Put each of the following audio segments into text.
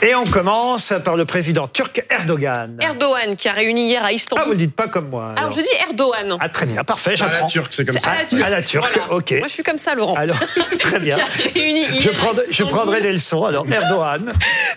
Et on commence par le président turc Erdogan. Erdogan qui a réuni hier à Istanbul. Ah, vous le dites pas comme moi. Alors, je dis Erdogan. Ah, très bien, parfait, À la j'apprends. turque, c'est comme ça. à la turque. À la turque, Voilà. ok. Moi, je suis comme ça, Laurent. Alors, très bien. Qui a réuni hier Je, à prendrai- je prendrai des leçons. Alors, Erdogan.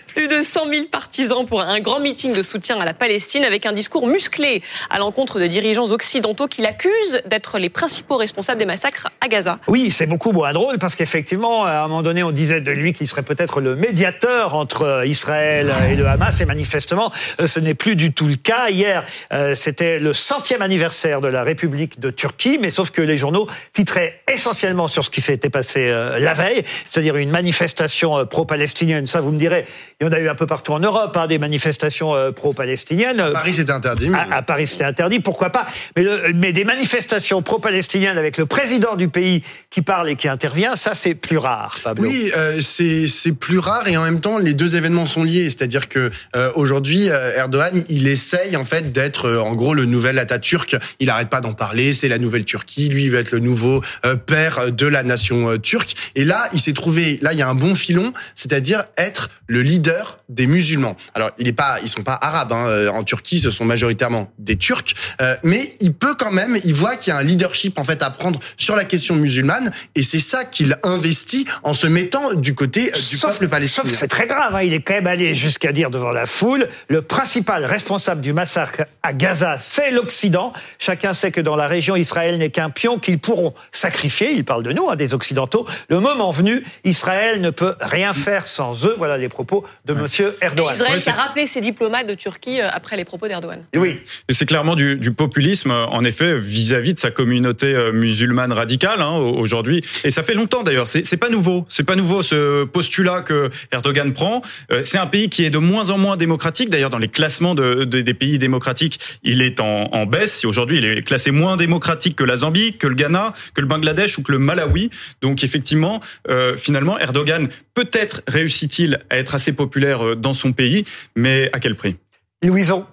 Plus de 100 000 partisans pour un grand meeting de soutien à la Palestine avec un discours musclé à l'encontre de dirigeants occidentaux qui l'accusent d'être les principaux responsables des massacres à Gaza. Oui, c'est beaucoup moins drôle parce qu'effectivement, à un moment donné, on disait de lui qu'il serait peut-être le médiateur entre Israël et le Hamas. Et manifestement, euh, ce n'est plus du tout le cas. Hier, euh, c'était le centième anniversaire de la République de Turquie, mais sauf que les journaux titraient essentiellement sur ce qui s'était passé euh, la veille, c'est-à-dire une manifestation pro-palestinienne. Ça, vous me direz, il y en a eu un peu partout en Europe, hein, des manifestations pro-palestiniennes. Euh, Paris, c'était interdit. mais- à, à Paris, c'était interdit, pourquoi pas mais, le- mais des manifestations pro-palestiniennes avec le président du pays qui parle et qui intervient, ça c'est plus rare, Pablo. Oui, euh, c'est plus rare et en même temps les deux événements sont liés. C'est-à-dire que euh, aujourd'hui euh, Erdogan, il essaye en fait d'être euh, en gros le nouvel Atatürk. Il arrête pas d'en parler. C'est la nouvelle Turquie. Lui, il va être le nouveau euh, père de la nation euh, turque. Et là, il s'est trouvé. Là, il y a un bon filon, c'est-à-dire être le leader des musulmans. Alors, il est pas, ils sont pas arabes hein. Euh, en Turquie. Ce sont majoritairement des Turcs, Euh, mais il peut quand même. Il voit qu'il y a un leadership en fait à prendre sur la question musulmane, et c'est ça qu'il investit en se mettant du côté euh, du Sauf- peuple palestinien. Sauf c'est très grave, hein, il est même allé jusqu'à dire devant la foule, le principal responsable du massacre à Gaza, c'est l'Occident. Chacun sait que dans la région, Israël n'est qu'un pion qu'ils pourront sacrifier. Il parle de nous, hein, des Occidentaux. Le moment venu, Israël ne peut rien faire sans eux. Voilà les propos de Monsieur Et Erdogan. Israël Ouais, qui a rappelé ses diplomates de Turquie euh, après les propos d'Erdogan. Oui. C'est clairement du, du populisme, euh, en effet, vis-à-vis de sa communauté euh, musulmane radicale hein, au- aujourd'hui. Et ça fait longtemps d'ailleurs. C'est c'est pas nouveau. C'est pas nouveau ce postulat que Erdogan prend. C'est un pays qui est de moins en moins démocratique. D'ailleurs, dans les classements de, de- des pays démocratiques, il est en, en baisse. Aujourd'hui, il est classé moins démocratique que la Zambie, que le Ghana, que le Bangladesh ou que le Malawi. Donc effectivement, euh, finalement, Erdogan peut-être réussit-il à être assez populaire euh, dans son pays, mais à quel prix? Louison,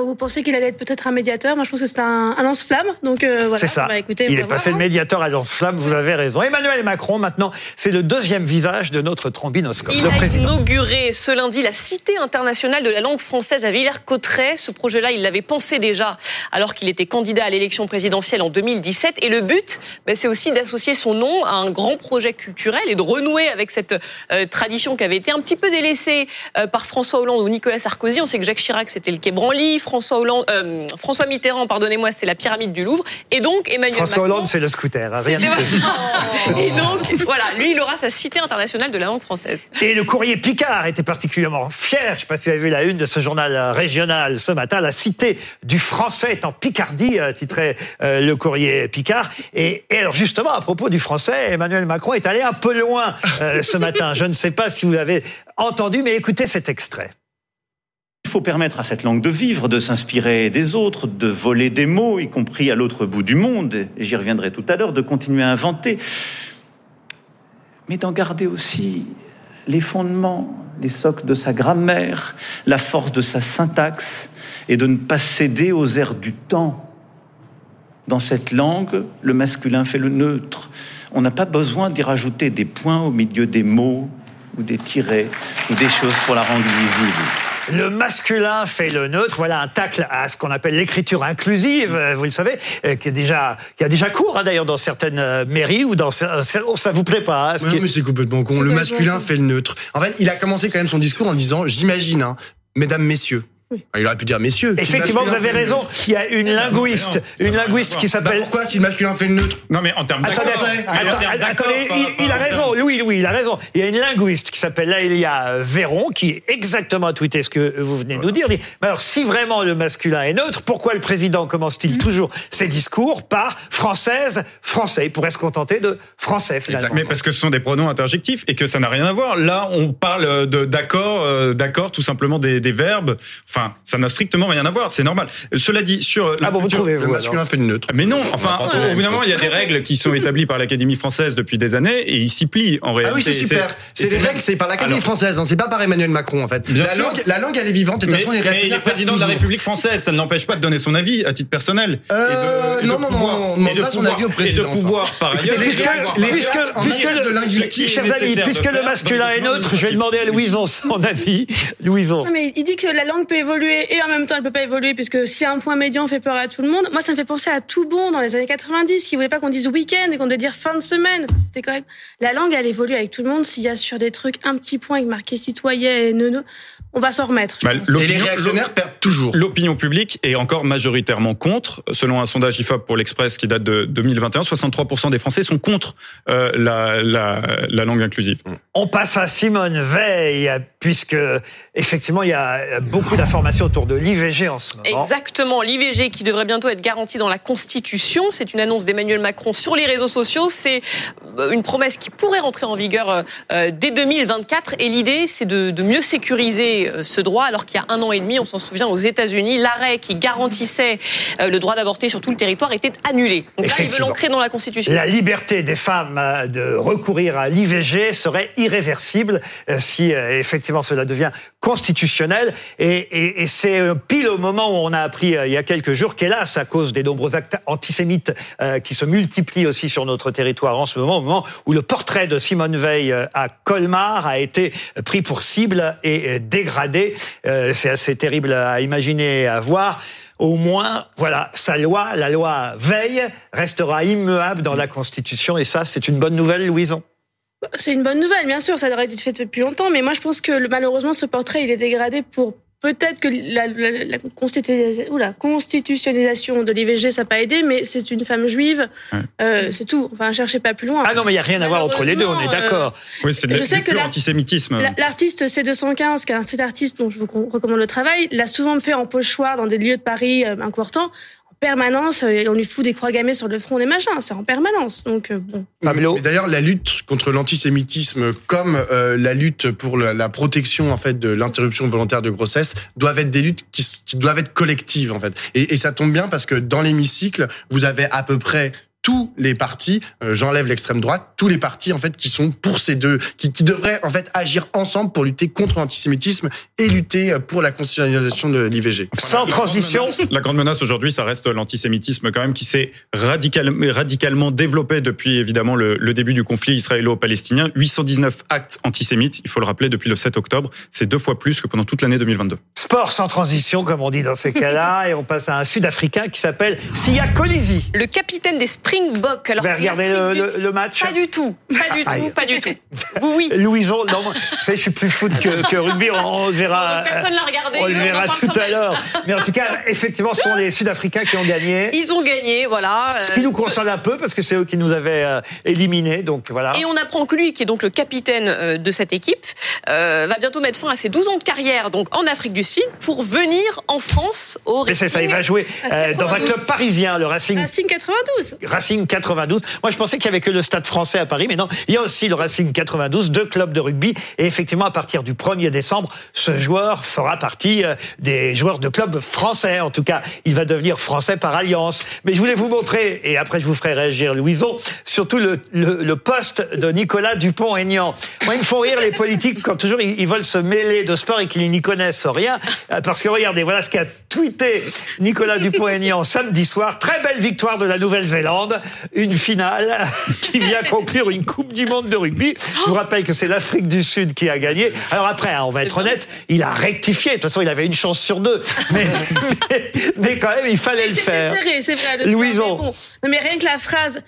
vous pensez qu'il allait être peut-être un médiateur? Moi, je pense que c'est un, un lance-flamme. Donc euh, voilà. C'est ça. Bah, écoutez, Il est passé voir, le hein. médiateur à lance-flamme, vous avez raison. Emmanuel Macron, maintenant, c'est le deuxième visage de notre trombinoscope. Il le a président. inauguré ce lundi la Cité internationale de la langue française à Villers-Cotterêts. Ce projet-là, il l'avait pensé déjà alors qu'il était candidat à l'élection présidentielle en 2017. Et le but, ben, c'est aussi d'associer son nom à un grand projet culturel et de renouer avec cette euh, tradition qui avait été un petit peu délaissée euh, par François Hollande ou Nicolas Sarkozy. On sait que Jacques Chirac, c'était le Quai Branly. François Hollande, euh, François Mitterrand, pardonnez-moi, c'est la pyramide du Louvre. Et donc, Emmanuel François Macron. Hollande, c'est le scooter. hein, rien de. Et donc, voilà, lui, il aura sa Cité internationale de la langue française. Et le courrier Picard était particulièrement fier. Je ne sais pas si vous avez vu la une de ce journal euh, régional ce matin. La cité du français est en Picardie, euh, titrait euh, le courrier Picard. Et, et alors justement, à propos du français, Emmanuel Macron est allé un peu loin euh, ce matin. Je ne sais pas si vous l'avez entendu, mais écoutez cet extrait. Faut permettre à cette langue de vivre, de s'inspirer des autres, de voler des mots, y compris à l'autre bout du monde, et j'y reviendrai tout à l'heure, de continuer à inventer, mais d'en garder aussi les fondements, les socles de sa grammaire, la force de sa syntaxe, et de ne pas céder aux airs du temps. Dans cette langue, le masculin fait le neutre. On n'a pas besoin d'y rajouter des points au milieu des mots, ou des tirets, ou des choses pour la rendre lisible. Le masculin fait le neutre. Voilà un tacle à ce qu'on appelle l'écriture inclusive, euh, vous le savez, euh, qui est déjà, qui a déjà cours hein, d'ailleurs dans certaines euh, mairies ou dans cer- oh, ça vous plaît pas hein, ce Ouais, qui est- mais c'est complètement con. Le masculin fait le neutre. En fait, il a commencé quand même son discours en disant, j'imagine, hein, mesdames, messieurs. Ah, Il aurait pu dire messieurs. Effectivement, vous avez raison. Il y a une linguiste, non, ça une linguiste qui Bah s'appelle pourquoi si le masculin fait le neutre Non, mais en termes D'accord, attendez, il, a raison. Oui, oui, il a raison. Il y a une linguiste qui s'appelle Laëlia Véron qui exactement a tweeté ce que vous venez de nous dire. Mais alors, si vraiment le masculin est neutre, pourquoi le président commence-t-il toujours ses discours par française, français? Il pourrait se contenter de français finalement. Mais parce que ce sont des pronoms interjectifs et que ça n'a rien à voir. Là, on parle d'accord, euh, d'accord, tout simplement des, des verbes. Enfin, Enfin, ça n'a strictement rien à voir. C'est normal. Cela dit, sur Ah bon, vous trouvez, Le masculin fait le neutre. mais non, enfin, chose. il y a des règles qui sont établies par l'Académie française depuis des années et ils s'y plient en réalité. Ah oui, c'est super. C'est des règles, c'est par l'Académie française, hein, c'est pas par Emmanuel Macron en fait. Bien La sûr. langue, la langue, elle est vivante. Et de Mais, toute façon, les mais il est réactionnaires perdent président de la. République française, ça ne n'empêche pas de donner son avis à titre personnel. Euh, non, non, non, pouvoir, on demande et de pas son avis au président, Et de pouvoir, par ailleurs, chers amis, puisque le masculin est non, neutre, je vais non, demander à non, Louison son avis. Louison. Non, mais il dit que la langue peut et en même temps elle peut pas évoluer puisque si un point médian fait peur à tout le monde, moi ça me fait penser à tout bon dans les années 90 qui voulait pas qu'on dise week-end et qu'on devait dire fin de semaine. C'était quand même la langue elle évolue avec tout le monde. S'il y a sur des trucs un petit point avec marqué citoyen et neuneu, on va s'en remettre. Bah. Et les L'opinion- réactionnaires perdent toujours. L'opinion publique est encore majoritairement contre. Selon un sondage IFOP pour l'Express qui date de 2021, 63% des Français sont contre euh, la, la, la langue inclusive. On passe à Simone Veil, puisque effectivement il y a beaucoup d'informations autour de l'IVG en ce moment. Exactement, l'IVG qui devrait bientôt être garantie dans la Constitution. C'est une annonce d'Emmanuel Macron sur les réseaux sociaux. C'est une promesse qui pourrait rentrer en vigueur euh, euh, dès 2024. Et l'idée, c'est de, de mieux sécuriser euh, ce droit, alors qu'il y a un an et demi, on s'en souvient, aux États-Unis, l'arrêt qui garantissait euh, le droit d'avorter sur tout le territoire était annulé. Donc là, ils veulent l'ancrer dans la Constitution. La liberté des femmes euh, de recourir à l'IVG serait irréversible euh, si euh, effectivement cela devient constitutionnel. Et, et- et c'est euh, pile au moment où on a appris euh, il y a quelques jours qu'hélas, à cause des nombreux actes antisémites euh, qui se multiplient aussi sur notre territoire en ce moment, où le portrait de Simone Veil euh, à Colmar a été pris pour cible et euh, dégradé. Euh, c'est assez terrible à imaginer et à voir au moins, voilà, sa loi, la loi Veille, restera immuable dans la Constitution. Et ça, c'est une bonne nouvelle, Louison. C'est une bonne nouvelle, bien sûr, ça aurait été fait depuis longtemps, mais moi je pense que malheureusement ce portrait il est dégradé pour peut-être que la, la- la constitu- ou la constitutionnalisation de l'IVG ça n'a pas aidé, mais c'est une femme juive, euh, c'est tout. Enfin, cherchez pas plus loin. Ah non, mais il n'y a rien à voir entre les deux, on est d'accord. Oui, c'est de- Je sais du que pur la- antisémitisme. La- L'artiste C215, qui est un cet artiste dont je vous recommande le travail, l'a souvent fait en pochoir dans des lieux de Paris euh, important. En permanence, euh, on lui fout des croix gammées sur le front, des machins. C'est en permanence. Donc, euh, bon. D'ailleurs, la lutte contre l'antisémitisme, comme euh, la lutte pour la, la protection en fait de l'interruption volontaire de grossesse, doivent être des luttes qui, qui doivent être collectives en fait. Et, et ça tombe bien parce que dans l'hémicycle, vous avez à peu près tous les partis, euh, j'enlève l'extrême droite, tous les partis en fait qui sont pour ces deux, qui, qui devraient en fait agir ensemble pour lutter contre l'antisémitisme et lutter euh, pour la constitutionnalisation de l'IVG. Sans transition. La grande menace aujourd'hui, ça reste l'antisémitisme quand même qui s'est radical, radicalement développé depuis évidemment le, le début du conflit israélo-palestinien. 819 actes antisémites, il faut le rappeler, depuis le 7 octobre. C'est deux fois plus que pendant toute l'année 2022. Sport sans transition, comme on dit dans ces cas-là. Et on passe à un Sud-Africain qui s'appelle Sia Colisi. Le capitaine des Springboks. Alors, Vous avez regardé le, match Pas du tout, pas du Aïe. tout, pas du tout. Vous, oui. Louison, non, vous savez, je suis plus foot que, que rugby, on, verra. Personne l'a regardé. On le verra tout à l'heure. Mais en tout cas, effectivement, ce sont les Sud-Africains qui ont gagné. Ils ont gagné, voilà. Ce qui Euh, nous concerne un peu, parce que c'est eux qui nous avaient euh, éliminés. Donc voilà. Et on apprend que lui, qui est donc le capitaine euh, de cette équipe, euh, va bientôt mettre fin à ses 12 ans de carrière donc en Afrique du Sud pour venir en France au Mais c'est ça, il Racing. va jouer Ah, euh, dans un 92. club parisien, le Racing Racing 92. Racing 92. Moi, je pensais qu'il y avait que le Stade français à Paris, mais non, il y a aussi le Racing 92, deux clubs de rugby. Et effectivement, à partir du 1er décembre, ce joueur fera partie euh, des joueurs de clubs français. En tout cas, il va devenir français par alliance. Mais je voulais vous montrer, et après je vous ferai réagir, Louison, surtout le, le, le poste de Nicolas Dupont-Aignan. Moi, ils me font rire les politiques quand toujours ils, ils veulent se mêler de sport et qu'ils n'y connaissent rien. Euh, Parce que regardez, voilà ce qu'a tweeté Nicolas Dupont-Aignan samedi soir. Très belle victoire de la Nouvelle-Zélande. Une finale qui vient conclure une Coupe du Monde de rugby. Je vous rappelle que c'est l'Afrique du Sud qui a gagné. Alors après, hein, on va être honnête, il a rectifié. De toute façon, il avait une chance sur deux. Mais, mais, mais quand même, il fallait le faire. serré, c'est vrai. le Louison. bon. Non, mais rien que la phrase.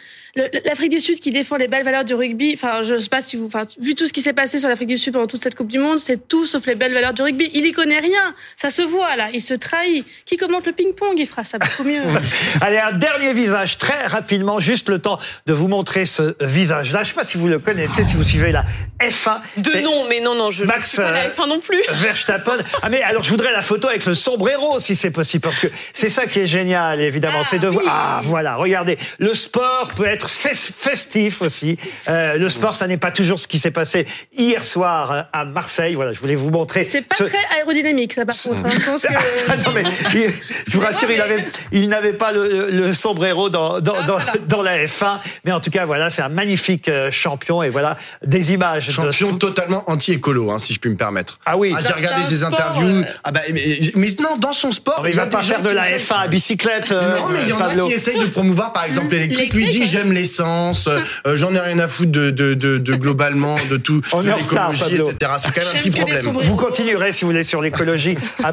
L'Afrique du Sud qui défend les belles valeurs du rugby, enfin, je sais pas si vous, enfin, vu tout ce qui s'est passé sur l'Afrique du Sud pendant toute cette Coupe du Monde, c'est tout sauf les belles valeurs du rugby. Il y connaît rien. Ça se voit, là. Il se trahit. Qui commente le ping-pong? Il fera ça beaucoup mieux. Allez, un dernier visage, très rapidement, juste le temps de vous montrer ce visage-là. Je ne sais pas si vous le connaissez, si vous suivez la F1. De nom, mais non, non, je ne Max, suis pas la euh, F1 non plus. Verstappen. Ah mais alors je voudrais la photo avec le sombrero si c'est possible parce que c'est ça qui est génial évidemment, Ah, c'est de voir. oui. Ah voilà, regardez, le sport peut être être festif aussi. Euh, le sport, ça n'est pas toujours ce qui s'est passé hier soir euh, à Marseille. Voilà, je voulais vous montrer. C'est pas ce- très aérodynamique, ça, par contre. hein. Je pense que. Ah non, mais il- je vous rassure, il mais- avait, il n'avait pas le, le sombrero dans, dans, Ah, dans, la F1. Mais en tout cas, voilà, c'est un magnifique euh, champion. Et voilà, des images. de- Champion totalement anti-écolo, hein, si je puis me permettre. Ah oui. j'ai Dans- regardé ses sport, interviews. euh, Ah bah, mais, mais non, dans son sport, il a va pas faire de la essayent- F1 à bicyclette. Non, mais il y en a qui essayent de promouvoir, par exemple, l'électrique. Lui dit, L'électrique, j'aime l'essence, euh, j'en ai rien à foutre de, de, de, de globalement, de tout, l'écologie, etc. C'est quand même un petit problème. Vous continuerez, si vous voulez, sur l'écologie. Après